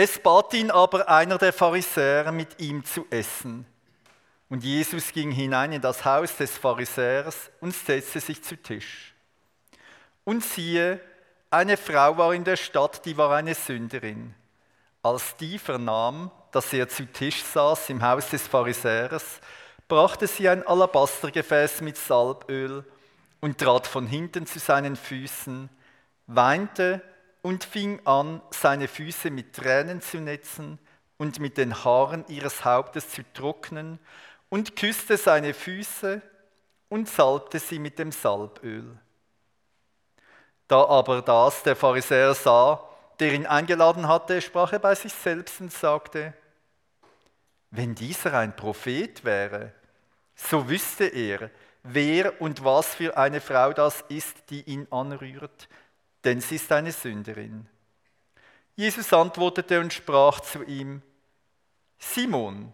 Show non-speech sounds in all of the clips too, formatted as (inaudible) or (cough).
Es bat ihn aber einer der Pharisäer, mit ihm zu essen. Und Jesus ging hinein in das Haus des Pharisäers und setzte sich zu Tisch. Und siehe, eine Frau war in der Stadt, die war eine Sünderin. Als die vernahm, dass er zu Tisch saß im Haus des Pharisäers, brachte sie ein Alabastergefäß mit Salböl und trat von hinten zu seinen Füßen, weinte und fing an, seine Füße mit Tränen zu netzen und mit den Haaren ihres Hauptes zu trocknen und küsste seine Füße und salbte sie mit dem Salböl. Da aber das der Pharisäer sah, der ihn eingeladen hatte, sprach er bei sich selbst und sagte, wenn dieser ein Prophet wäre, so wüsste er, wer und was für eine Frau das ist, die ihn anrührt, denn sie ist eine Sünderin. Jesus antwortete und sprach zu ihm, Simon,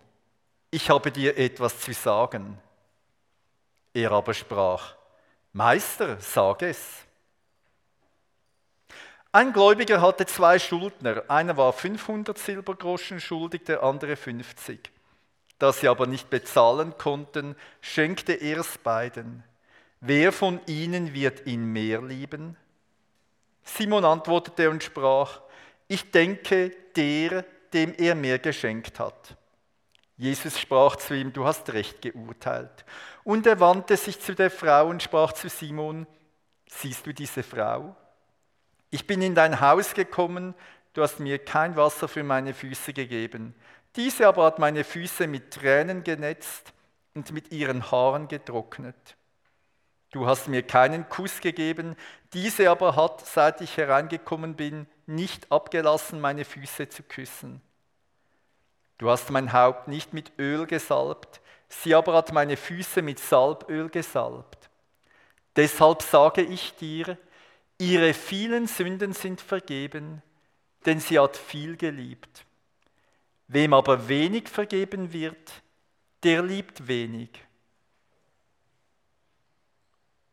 ich habe dir etwas zu sagen. Er aber sprach, Meister, sag es. Ein Gläubiger hatte zwei Schuldner. Einer war 500 Silbergroschen schuldig, der andere 50. Da sie aber nicht bezahlen konnten, schenkte er es beiden. Wer von ihnen wird ihn mehr lieben? Simon antwortete und sprach, ich denke der, dem er mehr geschenkt hat. Jesus sprach zu ihm, du hast recht geurteilt. Und er wandte sich zu der Frau und sprach zu Simon, siehst du diese Frau? Ich bin in dein Haus gekommen, du hast mir kein Wasser für meine Füße gegeben. Diese aber hat meine Füße mit Tränen genetzt und mit ihren Haaren getrocknet. Du hast mir keinen Kuss gegeben, diese aber hat, seit ich hereingekommen bin, nicht abgelassen, meine Füße zu küssen. Du hast mein Haupt nicht mit Öl gesalbt, sie aber hat meine Füße mit Salböl gesalbt. Deshalb sage ich dir, ihre vielen Sünden sind vergeben, denn sie hat viel geliebt. Wem aber wenig vergeben wird, der liebt wenig.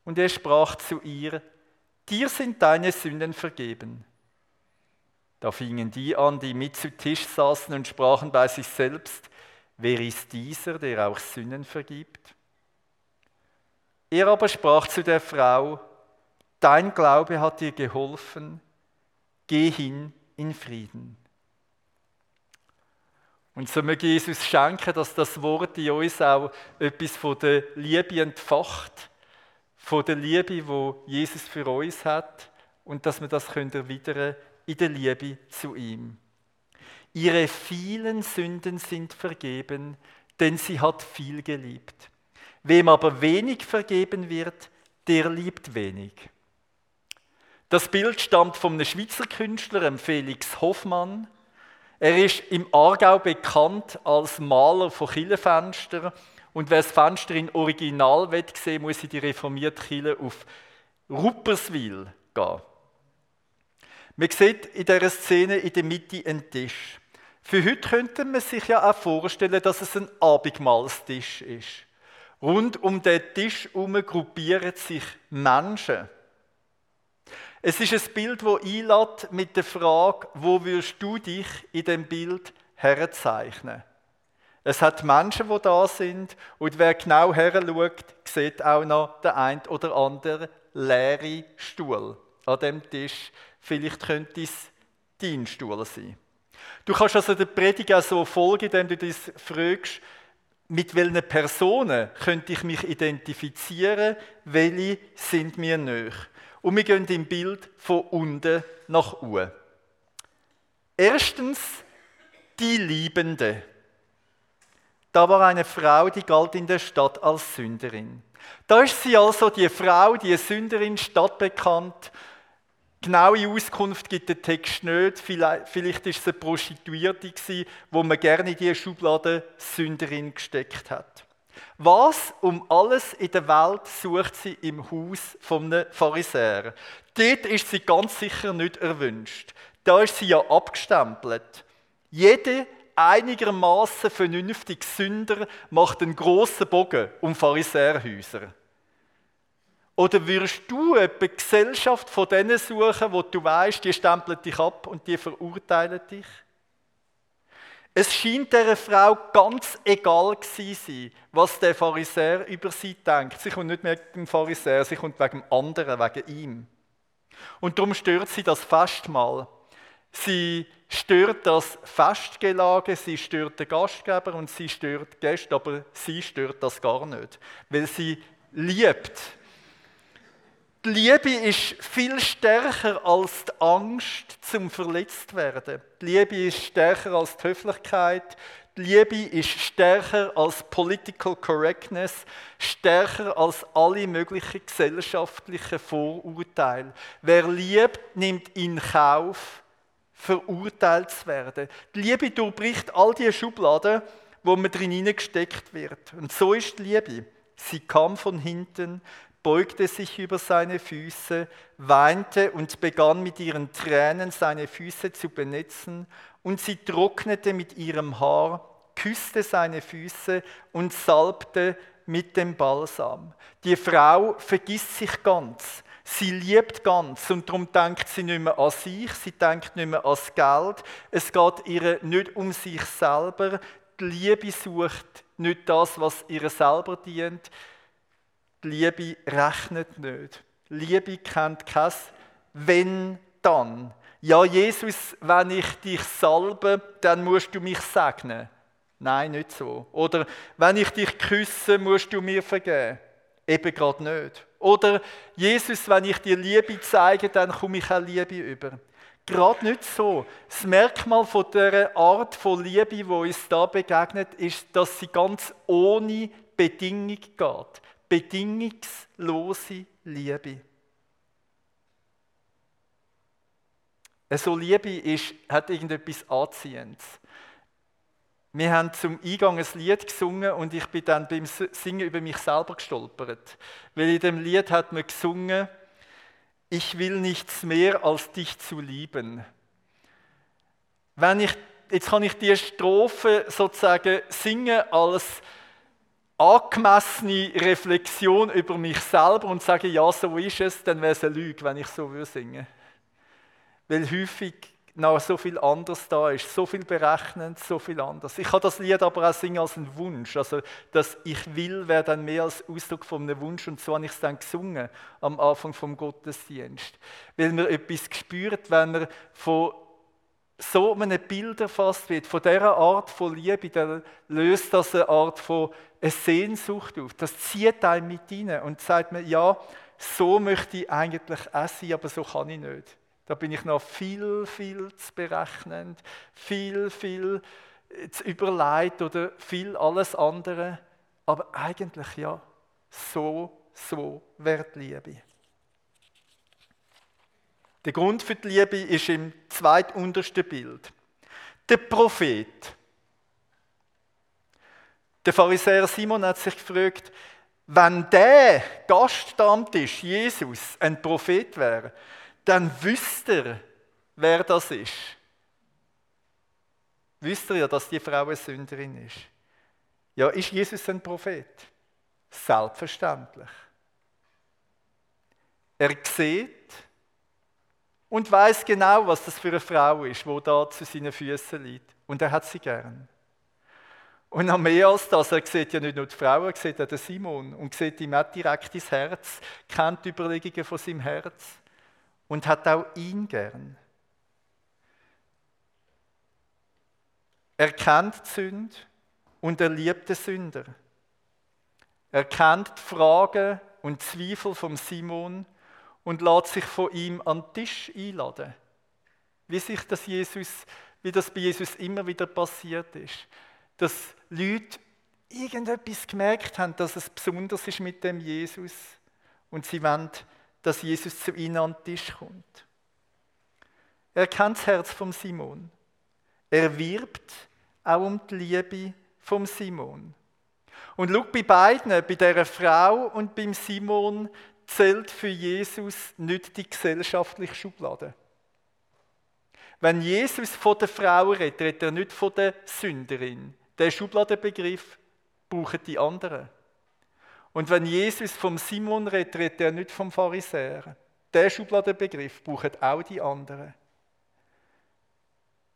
Und er sprach zu ihr, dir sind deine Sünden vergeben. Da fingen die an, die mit zu Tisch saßen und sprachen bei sich selbst, wer ist dieser, der auch Sünden vergibt? Er aber sprach zu der Frau, dein Glaube hat dir geholfen, geh hin in Frieden. Und so möge Jesus schenken, dass das Wort in uns auch etwas von der Liebe entfacht, von der Liebe, wo Jesus für uns hat, und dass wir das erwidern können in der Liebe zu ihm. Ihre vielen Sünden sind vergeben, denn sie hat viel geliebt. Wem aber wenig vergeben wird, der liebt wenig. Das Bild stammt von einem Schweizer Künstler, Felix Hoffmann. Er ist im Aargau bekannt als Maler von Killefenstern. Und wer das Fenster in Original sehen muss in die reformierte Kille auf Rupperswil gehen. Man sieht in dieser Szene in der Mitte einen Tisch. Für heute könnte man sich ja auch vorstellen, dass es ein Abendmahlstisch ist. Rund um den Tisch herum gruppieren sich Menschen. Es ist ein Bild, das einlädt mit der Frage, wo würdest du dich in dem Bild herzeichnen? Es hat Menschen, die da sind und wer genau her schaut, sieht auch noch den ein oder anderen leeren Stuhl an dem Tisch Vielleicht könnte es dein Stuhl sein. Du kannst also der Predigt auch so folgen, indem du dich fragst, mit welchen Personen könnte ich mich identifizieren, welche sind mir nöch. Und wir gehen im Bild von unten nach oben. Erstens die Liebende. Da war eine Frau, die galt in der Stadt als Sünderin. Da ist sie also die Frau, die Sünderin, stadtbekannt Genaue Auskunft gibt der Text nicht. Vielleicht, war es eine Prostituierte, wo man gerne in diese Schublade Sünderin gesteckt hat. Was um alles in der Welt sucht sie im Haus von einem Pharisäer? Dort ist sie ganz sicher nicht erwünscht. Da ist sie ja abgestempelt. Jede einigermaßen vernünftige Sünder macht einen grossen Bogen um Pharisäerhäuser. Oder würdest du eine Gesellschaft von denen suchen, wo du weißt, die stempeln dich ab und die verurteilen dich? Es scheint der Frau ganz egal gewesen sein, was der Pharisäer über sie denkt. Sie kommt nicht mehr wegen dem Pharisäer, sie kommt wegen dem anderen, wegen ihm. Und darum stört sie das Festmahl. Sie stört das Festgelage, sie stört den Gastgeber und sie stört Gäste, aber sie stört das gar nicht, weil sie liebt. Die Liebe ist viel stärker als die Angst zum verletzt werden. Die Liebe ist stärker als die Höflichkeit. Die Liebe ist stärker als Political Correctness, stärker als alle möglichen gesellschaftlichen Vorurteile. Wer liebt, nimmt in Kauf, verurteilt zu werden. Die Liebe durchbricht all die Schubladen, wo man drin hineingesteckt wird. Und so ist die Liebe. Sie kam von hinten, beugte sich über seine Füße, weinte und begann mit ihren Tränen seine Füße zu benetzen, und sie trocknete mit ihrem Haar, küsste seine Füße und salbte mit dem Balsam. Die Frau vergisst sich ganz. Sie liebt ganz und darum denkt sie nicht mehr an sich, sie denkt nicht mehr ans Geld. Es geht ihr nicht um sich selber. Die Liebe sucht nicht das, was ihr selber dient. Die Liebe rechnet nicht. Liebe kennt kein Wenn, dann. Ja, Jesus, wenn ich dich salbe, dann musst du mich segnen. Nein, nicht so. Oder wenn ich dich küsse, musst du mir vergeben. Eben gerade nicht. Oder Jesus, wenn ich dir Liebe zeige, dann komme ich auch Liebe über. Gerade nicht so. Das Merkmal von der Art von Liebe, die uns da begegnet, ist, dass sie ganz ohne Bedingung geht. Bedingungslose Liebe. So Liebe ist, hat irgendetwas Anziehendes. Wir haben zum Eingang ein Lied gesungen und ich bin dann beim Singen über mich selber gestolpert. Weil in dem Lied hat man gesungen, ich will nichts mehr als dich zu lieben. Wenn ich, jetzt kann ich die Strophe sozusagen singen als angemessene Reflexion über mich selber und sagen, ja, so ist es, dann wäre es eine Lüge, wenn ich so würde singen. Weil häufig noch so viel anders da ist, so viel berechnend, so viel anders. Ich kann das Lied aber auch singen als einen Wunsch. Also, dass ich will, wäre dann mehr als Ausdruck von einem Wunsch und so habe ich es dann gesungen am Anfang vom Gottesdienst. Weil man etwas spürt, wenn man von so einem Bild erfasst wird, von dieser Art von Liebe, dann löst das eine Art von eine Sehnsucht auf. Das zieht einen mit rein und sagt mir, ja, so möchte ich eigentlich auch sein, aber so kann ich nicht. Da bin ich noch viel, viel zu berechnend, viel, viel zu überlegt oder viel alles andere. Aber eigentlich ja, so, so wird Liebe. Der Grund für die Liebe ist im zweituntersten Bild. Der Prophet. Der Pharisäer Simon hat sich gefragt, wenn der Gast da am Tisch, Jesus, ein Prophet wäre, dann wüsst ihr, wer das ist. Wisst ihr ja, dass die Frau eine Sünderin ist? Ja, ist Jesus ein Prophet? Selbstverständlich. Er sieht und weiß genau, was das für eine Frau ist, wo da zu seinen Füßen liegt. Und er hat sie gern. Und noch mehr als das, er sieht ja nicht nur die Frau, er sieht auch den Simon und sieht ihm auch direkt ins Herz, kennt die Überlegungen von seinem Herz und hat auch ihn gern. Er kennt die Sünde und er liebt den Sünder. Er kennt die Fragen und Zweifel von Simon und lässt sich von ihm an den Tisch einladen. Wie sich das Jesus, wie das bei Jesus immer wieder passiert ist. Dass Leute irgendetwas gemerkt haben, dass es besonders ist mit dem Jesus und sie wollen dass Jesus zu ihnen an den Tisch kommt. Er kennt das Herz von Simon. Er wirbt auch um die Liebe vom Simon. Und schau, bei beiden, bei der Frau und beim Simon, zählt für Jesus nicht die gesellschaftliche Schublade. Wenn Jesus von der Frau redet, redet er nicht von der Sünderin. Der Schubladenbegriff brauchen die anderen. Und wenn Jesus vom Simon redet, redet er nicht vom Pharisäer. Der Schubladenbegriff braucht auch die anderen.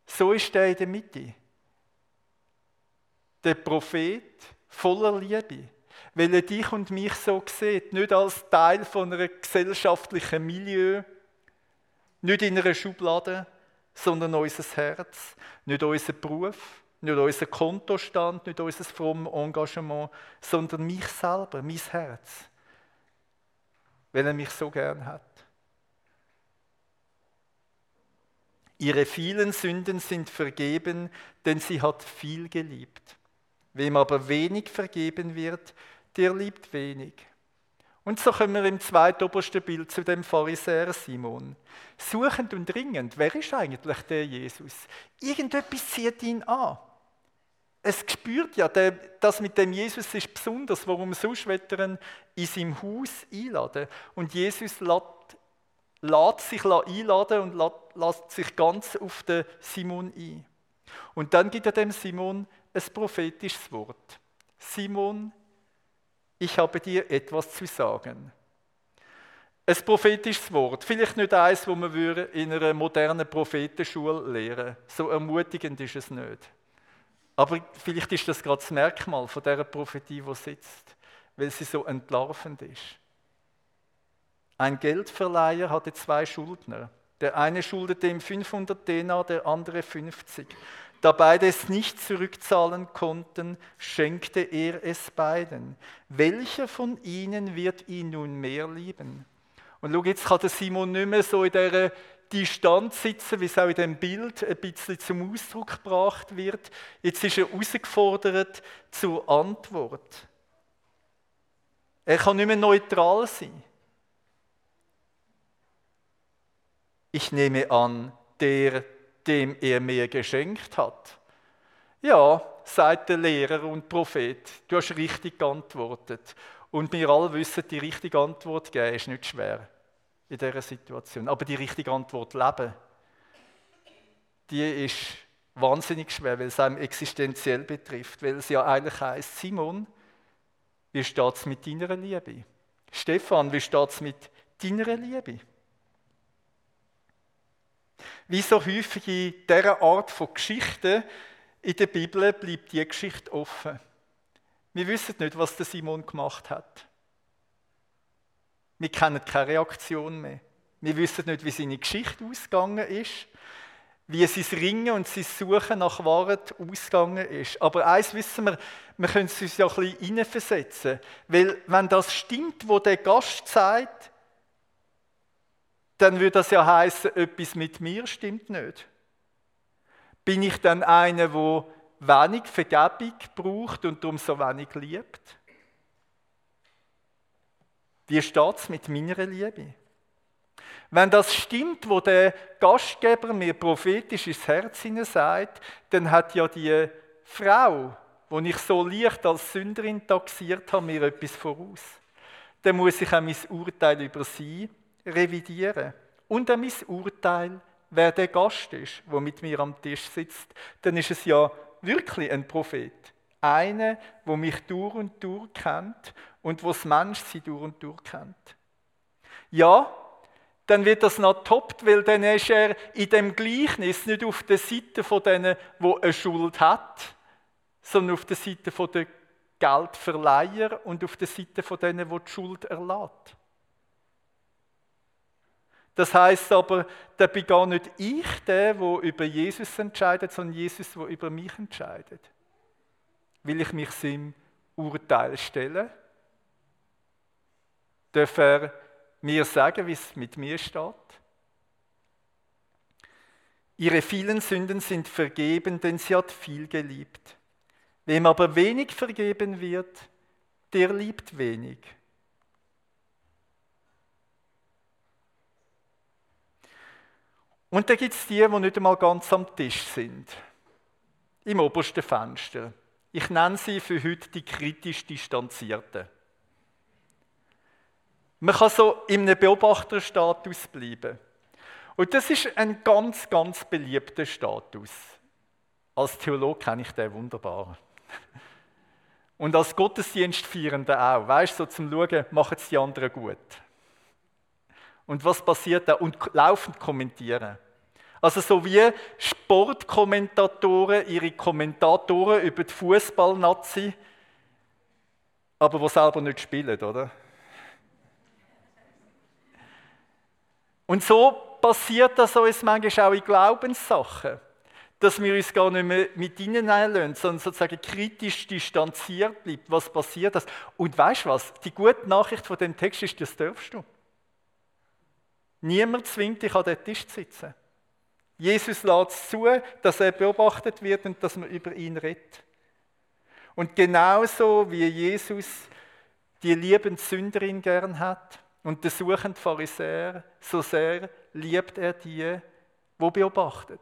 So ist er in der Mitte. der Prophet voller Liebe, weil er dich und mich so sieht, nicht als Teil von einem gesellschaftlichen Milieu, nicht in einer Schublade, sondern unser Herz, nicht unser Beruf, nicht unser Kontostand, nicht unser frommes Engagement, sondern mich selber, mein Herz, weil er mich so gern hat. Ihre vielen Sünden sind vergeben, denn sie hat viel geliebt. Wem aber wenig vergeben wird, der liebt wenig. Und so kommen wir im zweitobersten Bild zu dem Pharisäer Simon. Suchend und dringend, wer ist eigentlich der Jesus? Irgendetwas zieht ihn an. Es spürt ja, das mit dem Jesus ist besonders. Warum sonst er ihn in seinem Haus einladen? Und Jesus lässt, lässt sich einladen und lässt sich ganz auf den Simon ein. Und dann gibt er dem Simon ein prophetisches Wort. Simon, ich habe dir etwas zu sagen. Ein prophetisches Wort, vielleicht nicht eins, das man in einer modernen Prophetenschule lehren. So ermutigend ist es nicht. Aber vielleicht ist das gerade das Merkmal von dieser Prophetie, die sitzt, weil sie so entlarvend ist. Ein Geldverleiher hatte zwei Schuldner. Der eine schuldete ihm 500 Denar, der andere 50. Da beide es nicht zurückzahlen konnten, schenkte er es beiden. Welcher von ihnen wird ihn nun mehr lieben? Und schau, jetzt kann der Simon nicht mehr so in dieser Distanz sitzen, wie es auch in dem Bild ein bisschen zum Ausdruck gebracht wird. Jetzt ist er herausgefordert zur Antwort. Er kann nicht mehr neutral sein. Ich nehme an, der, dem er mir geschenkt hat. Ja, sagt der Lehrer und Prophet, du hast richtig geantwortet. Und wir alle wissen, die richtige Antwort geben ist nicht schwer in dieser Situation. Aber die richtige Antwort leben, die ist wahnsinnig schwer, weil es einem existenziell betrifft, weil es ja eigentlich heißt, Simon, wie steht es mit deiner Liebe? Stefan, wie steht es mit deiner Liebe? Wie so häufig in dieser Art von Geschichten in der Bibel bleibt die Geschichte offen. Wir wissen nicht, was der Simon gemacht hat. Wir kennen keine Reaktion mehr. Wir wissen nicht, wie seine Geschichte ausgegangen ist, wie sein Ringen und sein Suchen nach Wahrheit ausgegangen ist. Aber eins wissen wir, wir können es uns ja ein bisschen hineinversetzen. Weil, wenn das stimmt, wo der Gast sagt, dann würde das ja heißen, etwas mit mir stimmt nicht. Bin ich dann einer, der wenig Vergebung braucht und darum so wenig liebt? Wie steht es mit meiner Liebe? Wenn das stimmt, wo der Gastgeber mir prophetisch ins Herz hinein sagt, dann hat ja die Frau, die ich so leicht als Sünderin taxiert habe, mir etwas voraus. Dann muss ich auch mein Urteil über sie revidieren. Und auch mein Urteil, wer der Gast ist, der mit mir am Tisch sitzt, dann ist es ja wirklich ein Prophet. Einer, der mich durch und durch kennt und wo das Menschsein durch und durch kennt. Ja, dann wird das noch toppt, weil dann ist er in dem Gleichnis nicht auf der Seite von denen, wo eine Schuld hat, sondern auf der Seite von der Geldverleiher und auf der Seite von denen, wo die Schuld erlaubt. Das heißt aber, da bin gar nicht ich der, wo über Jesus entscheidet, sondern Jesus, wo über mich entscheidet. Will ich mich seinem Urteil stellen? Darf er mir sagen, wie es mit mir steht? Ihre vielen Sünden sind vergeben, denn sie hat viel geliebt. Wem aber wenig vergeben wird, der liebt wenig. Und da gibt es die, die nicht einmal ganz am Tisch sind. Im obersten Fenster. Ich nenne sie für heute die kritisch Distanzierten. Man kann so in einem Beobachterstatus bleiben. Und das ist ein ganz, ganz beliebter Status. Als Theologe kenne ich den wunderbar. (laughs) Und als Gottesdienstfeiernder auch. Weißt du, so zum Schauen, machen es die anderen gut. Und was passiert da? Und laufend kommentieren. Also so wie Sportkommentatoren ihre Kommentatoren über die Fußballnazi, aber wo selber nicht spielen, oder? Und so passiert das uns manchmal auch in Glaubenssachen, dass wir uns gar nicht mehr mit ihnen einlösen, sondern sozusagen kritisch distanziert bleiben. Was passiert das? Und weißt du was? Die gute Nachricht von dem Text ist, das darfst du. Niemand zwingt dich an den Tisch zu sitzen. Jesus lädt es zu, dass er beobachtet wird und dass man über ihn redet. Und genauso wie Jesus die liebende Sünderin gern hat und den suchenden Pharisäer, so sehr liebt er die, wo beobachtet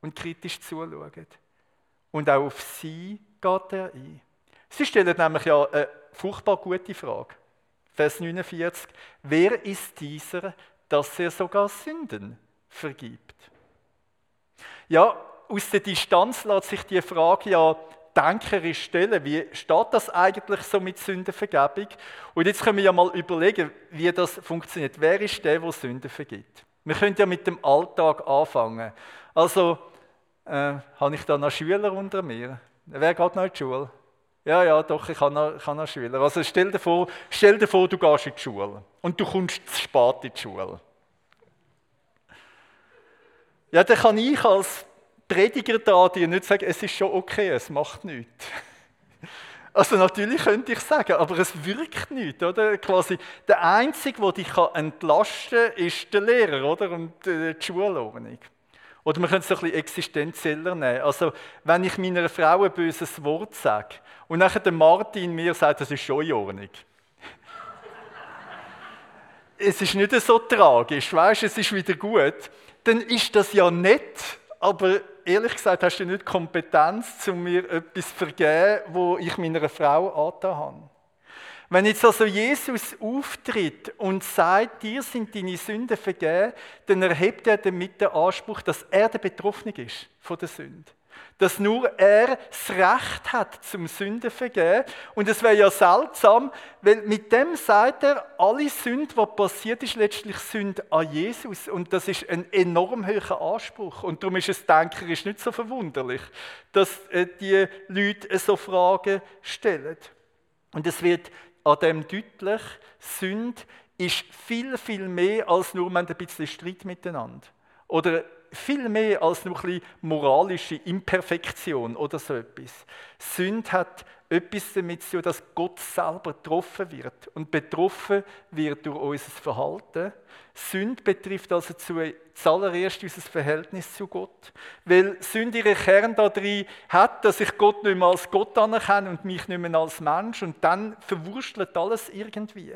und kritisch zuschauen. Und auch auf sie geht er ein. Sie stellen nämlich ja eine furchtbar gute Frage. Vers 49. Wer ist dieser, dass er sogar Sünden vergibt? Ja, aus der Distanz lässt sich die Frage ja denkerisch stellen. Wie steht das eigentlich so mit Sündenvergebung? Und jetzt können wir ja mal überlegen, wie das funktioniert. Wer ist der, der Sünden vergibt? Wir können ja mit dem Alltag anfangen. Also, äh, habe ich da noch Schüler unter mir? Wer geht noch in die Schule? Ja, ja, doch, ich habe noch, noch Schüler. Also stell dir, vor, stell dir vor, du gehst in die Schule und du kommst zu spät in die Schule. Ja, dann kann ich als Prediger da dir nicht sagen, es ist schon okay, es macht nichts. (laughs) Also natürlich könnte ich sagen, aber es wirkt nicht, oder? Quasi der Einzige, der dich entlasten kann, ist der Lehrer, oder? Und äh, die Schulordnung. Oder man könnte es ein bisschen existenzieller nehmen. Also, wenn ich meiner Frau ein böses Wort sage und nachher der Martin mir sagt, das ist schon in Ordnung. (laughs) es ist nicht so tragisch, weißt es ist wieder gut dann ist das ja nett, aber ehrlich gesagt hast du nicht Kompetenz, um mir etwas zu vergeben, wo ich meiner Frau angetan habe. Wenn jetzt also Jesus auftritt und sagt, dir sind deine Sünden vergeben, dann erhebt er damit den Anspruch, dass er der Betroffene ist von der Sünde dass nur er das Recht hat zum Sünden vergeben. Und es wäre ja seltsam, weil mit dem sagt er, alle Sünde, was passiert ist, letztlich Sünde an Jesus. Und das ist ein enorm hoher Anspruch. Und darum ist es denkerisch nicht so verwunderlich, dass äh, die Leute so Fragen stellen. Und es wird an dem deutlich, Sünde ist viel, viel mehr als nur ein bisschen Streit miteinander. Oder viel mehr als nur ein bisschen moralische Imperfektion oder so etwas. Sünde hat etwas damit zu tun, dass Gott selber getroffen wird und betroffen wird durch unser Verhalten. Sünde betrifft also zuallererst unser Verhältnis zu Gott. Weil Sünde ihren Kern darin hat, dass ich Gott nicht mehr als Gott anerkenne und mich nicht mehr als Mensch und dann verwurstelt alles irgendwie.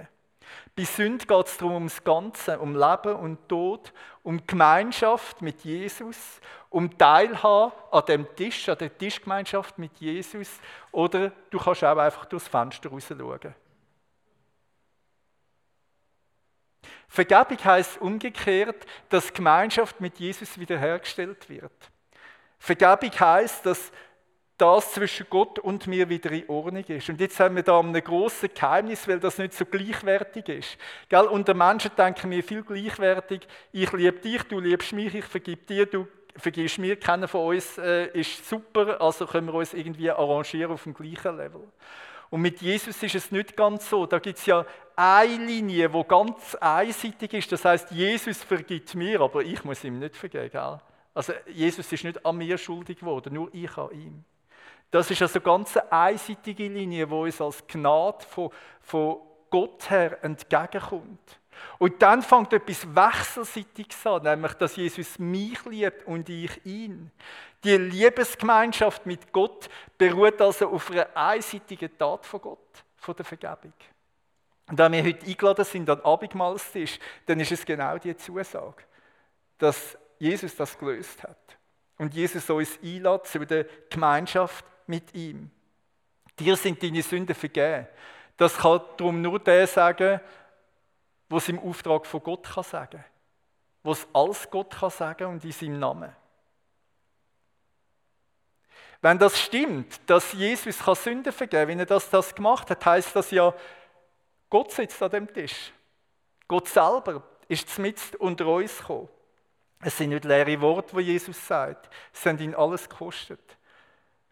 Bei Sünde geht es darum ums Ganze, um Leben und Tod, um Gemeinschaft mit Jesus, um Teilhabe an dem Tisch, an der Tischgemeinschaft mit Jesus. Oder du kannst auch einfach durchs Fenster raus schauen. Vergebung heißt umgekehrt, dass Gemeinschaft mit Jesus wiederhergestellt wird. Vergebung heißt, dass das zwischen Gott und mir wieder in Ordnung ist. Und jetzt haben wir da ein großes Geheimnis, weil das nicht so gleichwertig ist. Gell? Unter Menschen denken wir viel gleichwertig. Ich liebe dich, du liebst mich, ich vergib dir, du vergibst mir. Keiner von uns äh, ist super, also können wir uns irgendwie arrangieren auf dem gleichen Level. Und mit Jesus ist es nicht ganz so. Da gibt es ja eine Linie, wo ganz einseitig ist. Das heißt, Jesus vergibt mir, aber ich muss ihm nicht vergeben. Gell? Also Jesus ist nicht an mir schuldig geworden, nur ich an ihm. Das ist also eine ganz einseitige Linie, wo uns als Gnade von, von Gott her entgegenkommt. Und dann fängt etwas Wechselseitiges an, nämlich, dass Jesus mich liebt und ich ihn. Die Liebesgemeinschaft mit Gott beruht also auf einer einseitigen Tat von Gott, von der Vergebung. Und wenn wir heute eingeladen sind an Abendmahlstisch, dann ist es genau die Zusage, dass Jesus das gelöst hat. Und Jesus uns einlädt zu der Gemeinschaft mit ihm. Dir sind deine Sünden vergeben. Das kann darum nur der sagen, was im Auftrag von Gott kann sagen. Was alles Gott kann sagen und in seinem Namen. Wenn das stimmt, dass Jesus kann Sünden vergeben kann, wenn er das, das gemacht hat, heißt das ja, Gott sitzt an dem Tisch. Gott selber ist mitten unter uns gekommen. Es sind nicht leere Worte, die Jesus sagt. Es haben ihn alles gekostet.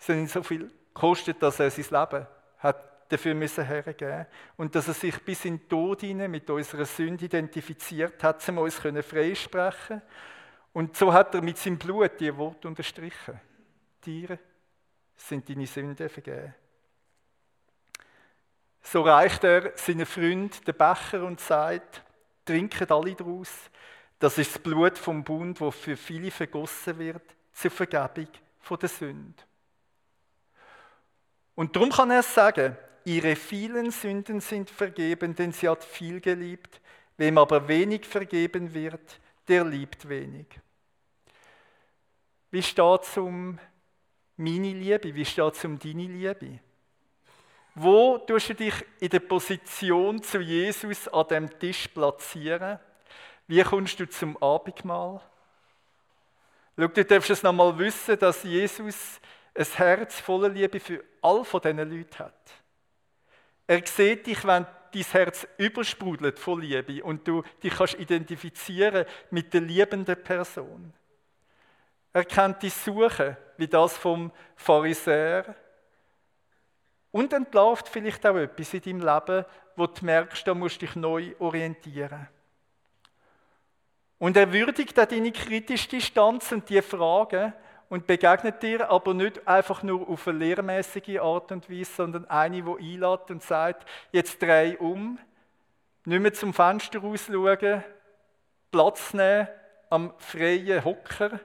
Es haben ihn so viel gekostet, dass er sein Leben hat dafür müssen hergeben und dass er sich bis in den Tod hinein mit unserer Sünde identifiziert hat, um uns freisprechen Und so hat er mit seinem Blut die Worte unterstrichen. Tiere sind deine Sünden vergeben. So reicht er seinen Freund den Becher und sagt, trinken alle daraus. Das ist das Blut vom Bund, wo für viele vergossen wird, zur Vergebung der Sünde. Und darum kann er sagen, ihre vielen Sünden sind vergeben, denn sie hat viel geliebt. Wem aber wenig vergeben wird, der liebt wenig. Wie steht es um meine Liebe? Wie steht es um deine Liebe? Wo tust du dich in der Position zu Jesus an dem Tisch platzieren? Wie kommst du zum Abendmahl? Schau, du darfst es nochmal wissen, dass Jesus ein Herz voller Liebe für all von diesen Leuten hat. Er sieht dich, wenn dein Herz übersprudelt von Liebe und du dich kannst identifizieren mit der liebenden Person. Er kennt die Suche, wie das vom Pharisäer. Und entlarvt vielleicht auch etwas in deinem Leben, wo du merkst, da musst du dich neu orientieren. Und er würdigt auch deine kritische Distanz und die Fragen und begegnet dir aber nicht einfach nur auf eine lehrmäßige Art und Weise, sondern eine, die einlädt und sagt, jetzt dreh um, nicht mehr zum Fenster rausschauen, Platz nehmen am freien Hocker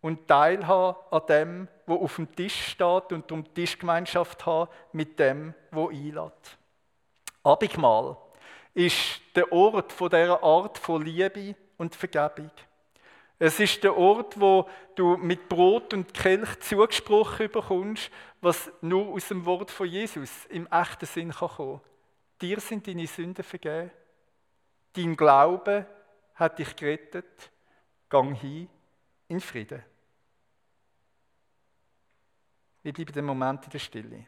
und teilhaben an dem, wo auf dem Tisch steht und um Tischgemeinschaft haben mit dem, wo einlädt. Abigmal ist der Ort dieser Art von Liebe und Vergebung. Es ist der Ort, wo du mit Brot und Kelch zugesprochen bekommst, was nur aus dem Wort von Jesus im echten Sinn kann kommen. Dir sind deine Sünden vergeben. Dein Glaube hat dich gerettet. Gang hin in Frieden. Wir bleiben den Moment in der Stille.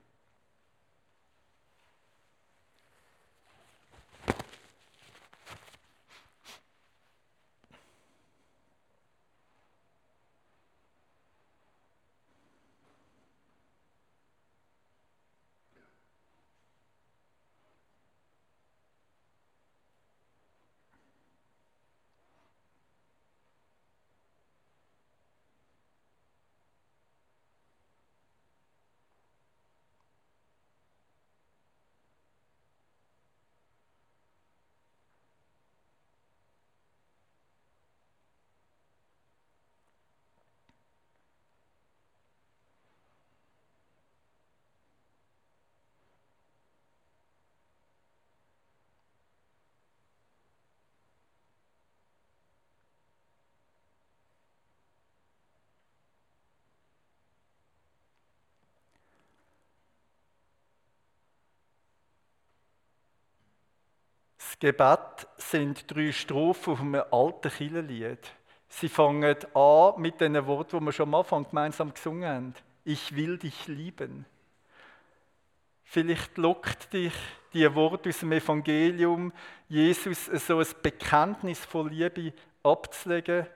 Gebet sind drei Strophen auf einem alten Kirchenlied. Sie fangen an mit den Worten, die wir schon am Anfang gemeinsam gesungen haben. Ich will dich lieben. Vielleicht lockt dich die Worte aus dem Evangelium, Jesus so ein Bekenntnis von Liebe abzulegen.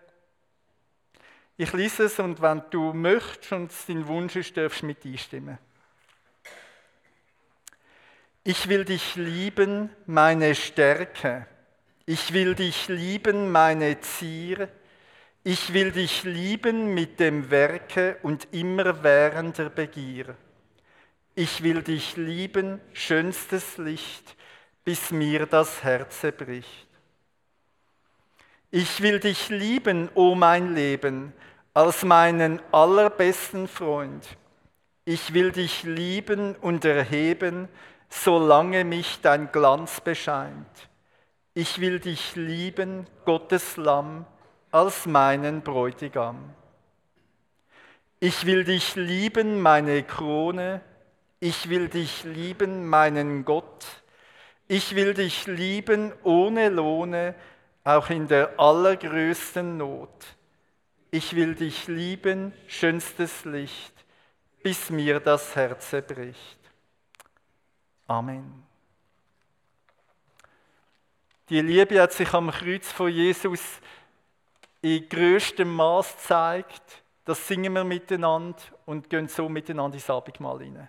Ich lese es und wenn du möchtest und es dein Wunsch ist, darfst du mit einstimmen. Ich will dich lieben, meine Stärke. Ich will dich lieben, meine Zier. Ich will dich lieben mit dem Werke und immerwährender Begier. Ich will dich lieben, schönstes Licht, bis mir das Herze bricht. Ich will dich lieben, o oh mein Leben, als meinen allerbesten Freund. Ich will dich lieben und erheben, solange mich dein Glanz bescheint. Ich will dich lieben, Gottes Lamm, als meinen Bräutigam. Ich will dich lieben, meine Krone, ich will dich lieben, meinen Gott, ich will dich lieben ohne Lohne, auch in der allergrößten Not. Ich will dich lieben, schönstes Licht, bis mir das Herze bricht. Amen. Die Liebe hat sich am Kreuz von Jesus in größtem Maß zeigt, das singen wir miteinander und gehen so miteinander ins Abendmahl hinein.